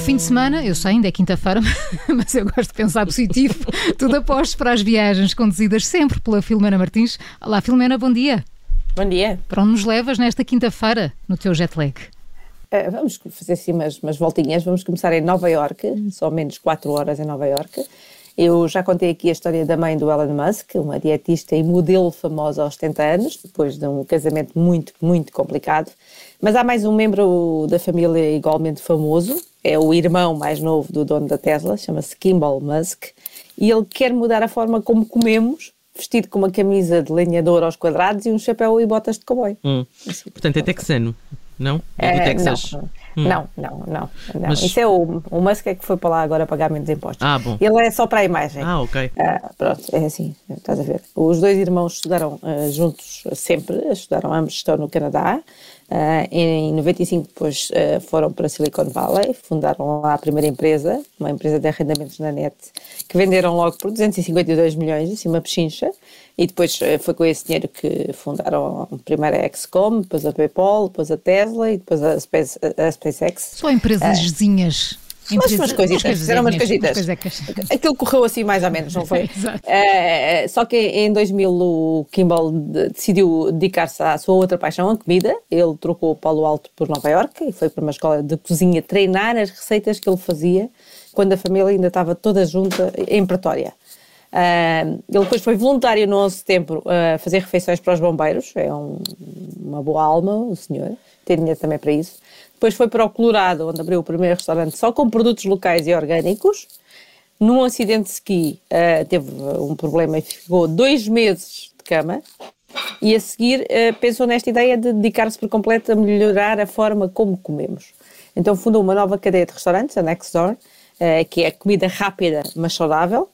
fim de semana, eu sei, ainda é quinta-feira, mas eu gosto de pensar positivo. Tudo aposto para as viagens conduzidas sempre pela Filomena Martins. Olá, Filomena, bom dia. Bom dia. Para onde nos levas nesta quinta-feira no teu jet lag? Uh, vamos fazer assim umas, umas voltinhas. Vamos começar em Nova York, só menos 4 horas em Nova York. Eu já contei aqui a história da mãe do Elon Musk, uma dietista e modelo famosa aos 70 anos, depois de um casamento muito, muito complicado. Mas há mais um membro da família igualmente famoso, é o irmão mais novo do dono da Tesla, chama-se Kimball Musk, e ele quer mudar a forma como comemos, vestido com uma camisa de lenhador aos quadrados e um chapéu e botas de cowboy. Hum. Assim, Portanto, é texano, não? É do é, Texas. Não. Hum. Não, não, não. não. Mas... Isso é o, o Musk é que foi para lá agora pagar menos impostos. Ah, bom. Ele é só para a imagem. Ah, ok. Ah, pronto, é assim, estás a ver. Os dois irmãos estudaram uh, juntos sempre, estudaram ambos, estão no Canadá. Uh, em 95 depois uh, foram para Silicon Valley, fundaram lá a primeira empresa, uma empresa de arrendamentos na net, que venderam logo por 252 milhões, assim uma pechincha, e depois uh, foi com esse dinheiro que fundaram primeiro a XCOM, depois a PayPal, depois a Tesla e depois a, Space, a SpaceX. Só empresas vizinhas mas umas coisitas, fizeram umas coisitas. Aquilo correu assim mais ou menos, não foi? Uh, só que em 2000 o Kimball decidiu dedicar-se à sua outra paixão, a comida. Ele trocou o Palo Alto por Nova York e foi para uma escola de cozinha treinar as receitas que ele fazia quando a família ainda estava toda junta em Pretória. Uh, ele depois foi voluntário no 11 de setembro a fazer refeições para os bombeiros, é um, uma boa alma o senhor, tem dinheiro também para isso. Depois foi para o Colorado, onde abriu o primeiro restaurante só com produtos locais e orgânicos. Num acidente de ski, uh, teve um problema e ficou dois meses de cama. E a seguir uh, pensou nesta ideia de dedicar-se por completo a melhorar a forma como comemos. Então fundou uma nova cadeia de restaurantes, a Next Door, uh, que é comida rápida, mas saudável,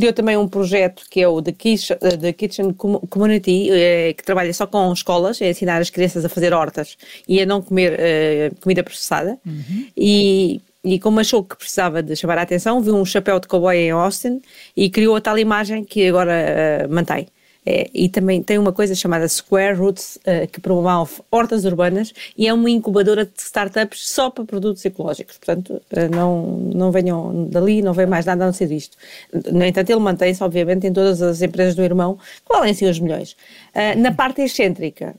Criou também um projeto que é o The Kitchen, The Kitchen Community, é, que trabalha só com escolas, é ensinar as crianças a fazer hortas e a não comer uh, comida processada. Uhum. E, e como achou que precisava de chamar a atenção, viu um chapéu de cowboy em Austin e criou a tal imagem que agora uh, mantém. É, e também tem uma coisa chamada Square Roots, uh, que promove hortas urbanas e é uma incubadora de startups só para produtos ecológicos. Portanto, uh, não, não venham dali, não vem mais nada a não ser isto. No entanto, ele mantém-se, obviamente, em todas as empresas do irmão, que valem sim os milhões. Uh, na parte excêntrica,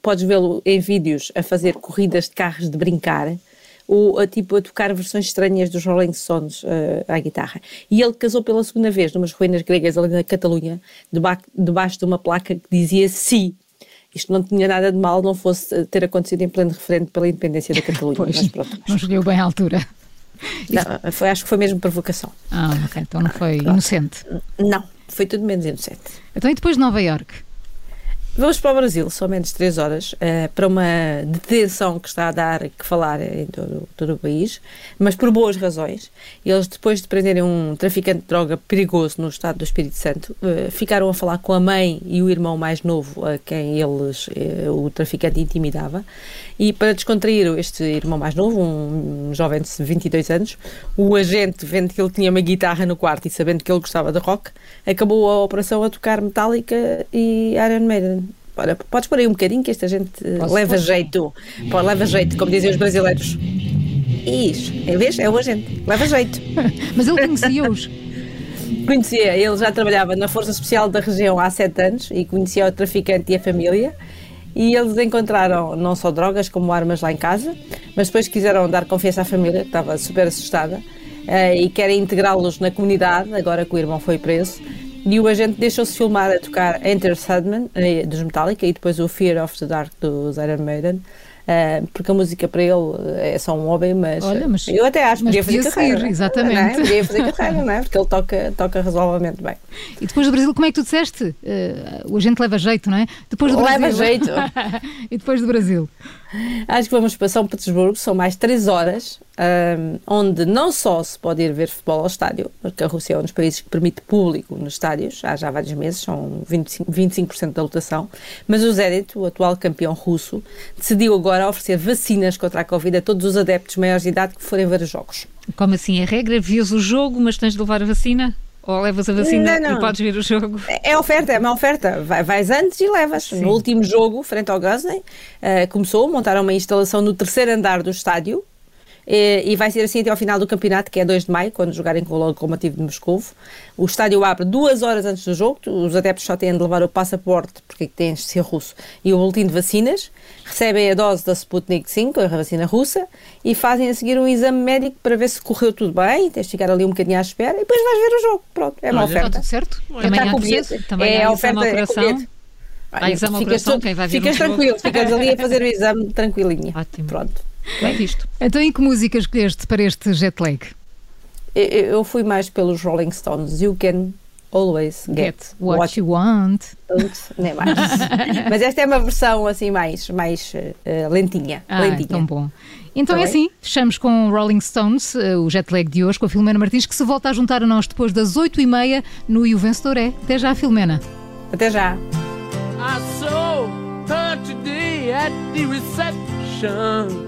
podes vê-lo em vídeos a fazer corridas de carros de brincar ou a, tipo, a tocar versões estranhas dos Rolling Stones uh, à guitarra. E ele casou pela segunda vez numas ruínas gregas ali na Catalunha, deba debaixo de uma placa que dizia sim. Isto não tinha nada de mal, não fosse eh, ter acontecido em pleno referendo pela independência da Catalunha. pois, mas pronto, não escolheu bem a altura. Não, foi, acho que foi mesmo provocação. Ah, ok. Então não foi inocente. Não, foi tudo menos inocente. Então e depois de Nova Iorque? Vamos para o Brasil, só menos três horas, uh, para uma detenção que está a dar que falar em todo, todo, o país, mas por boas razões. Eles, depois de prenderem um traficante de droga perigoso no estado do Espírito Santo, uh, ficaram a falar com a mãe e o irmão mais novo, a quem eles, uh, o traficante intimidava, e para descontrair este irmão mais novo, um jovem de 22 anos, o agente, vendo que ele tinha uma guitarra no quarto e sabendo que ele gostava de rock, acabou a operação a tocar Metallica e Iron Maiden. Olha, podes pôr aí um bocadinho que esta gente Posso leva pôr? jeito. Pô, leva jeito, como dizem os brasileiros. Isso, em vez, é o agente, leva jeito. Mas ele conhecia-os. conhecia, ele já trabalhava na Força Especial da região há sete anos e conhecia o traficante e a família. E eles encontraram não só drogas como armas lá em casa, mas depois quiseram dar confiança à família, que estava super assustada, uh, e querem integrá-los na comunidade, agora que o irmão foi preso. E o agente deixou-se filmar a tocar Enter Sandman, eh, dos Metallica, e depois o Fear of the Dark dos Iron Maiden. Uh, porque a música para ele é só um hobby, mas, Olha, mas eu até acho que podia fazer carreira. Seguir, exatamente. Não é? Podia fazer carreira, não é? Porque ele toca, toca razoavelmente bem. E depois do Brasil, como é que tu disseste? Uh, o agente leva jeito, não é? Depois do leva Brasil. jeito. e depois do Brasil? Acho que vamos para São Petersburgo, são mais 3 horas, um, onde não só se pode ir ver futebol ao estádio, porque a Rússia é um dos países que permite público nos estádios, há já vários meses, são 25%, 25 da lotação, mas o Zenit, o atual campeão russo, decidiu agora oferecer vacinas contra a Covid a todos os adeptos maiores de idade que forem ver os jogos. Como assim? A regra? Vias o jogo, mas tens de levar a vacina? Ou levas a vacina não, não. e podes ver o jogo? É oferta, é uma oferta. Vai, vais antes e levas. Sim. No último jogo, frente ao Gosney, uh, começou, montaram uma instalação no terceiro andar do estádio, e, e vai ser assim até ao final do campeonato, que é 2 de maio, quando jogarem com o Lokomotiv de Moscou. O estádio abre duas horas antes do jogo, os adeptos só têm de levar o passaporte, porque tens de ser russo, e o boletim de vacinas, recebem a dose da Sputnik 5, a vacina russa, e fazem a seguir um exame médico para ver se correu tudo bem, tens de ficar ali um bocadinho à espera, e depois vais ver o jogo. Pronto, é uma Olha, Está oferta. tudo certo? Também está há com bilhete. Também é há a exame oferta, é com o coração? bilhete. Há exame ao Ficas coração, tu- quem vai ver Ficas um tranquilo, ficas ali a fazer o exame tranquilinha. Ótimo. Pronto. Bem visto. Então, e que música escolheste para este jet lag? Eu, fui mais pelos Rolling Stones. You can always get, what, you want. nem mais. Mas esta é uma versão assim mais, mais eh, lentinha. Ah, lentinha. tão bom. Então Tá é bem? assim, fechamos com Rolling Stones, eh, o jet lag de hoje, com a Filomena Martins, que se volta a juntar a nós depois das 8h30 no E o Vencedor é. Até já, Filomena. Até já. I saw her today at the reception.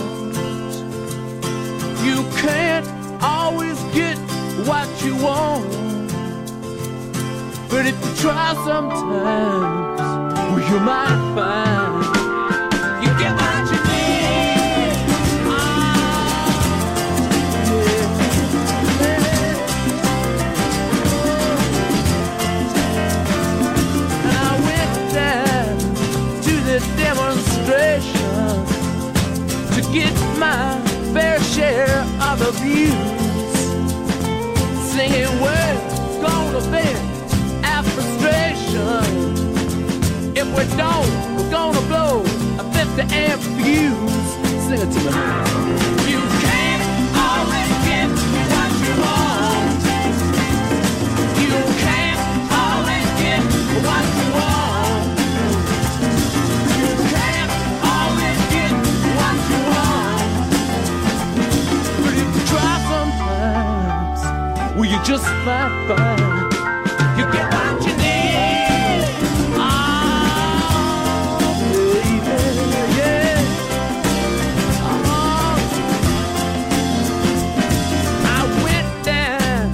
Always get what you want. But if you try sometimes, well, you might find you get what you need. And I went down to the demonstration to get my fair share of abuse. Singing words gonna vent our frustration. If we don't, we're gonna blow a 50 amp fuse. Sing it to me. Just might find you get what you need. Oh, baby, yeah. Oh. I went down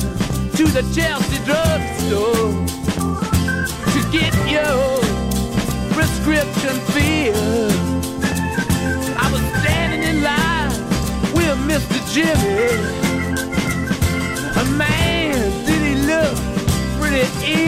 to the Chelsea drugstore to get your prescription filled. I was standing in line with Mr. Jimmy. A man,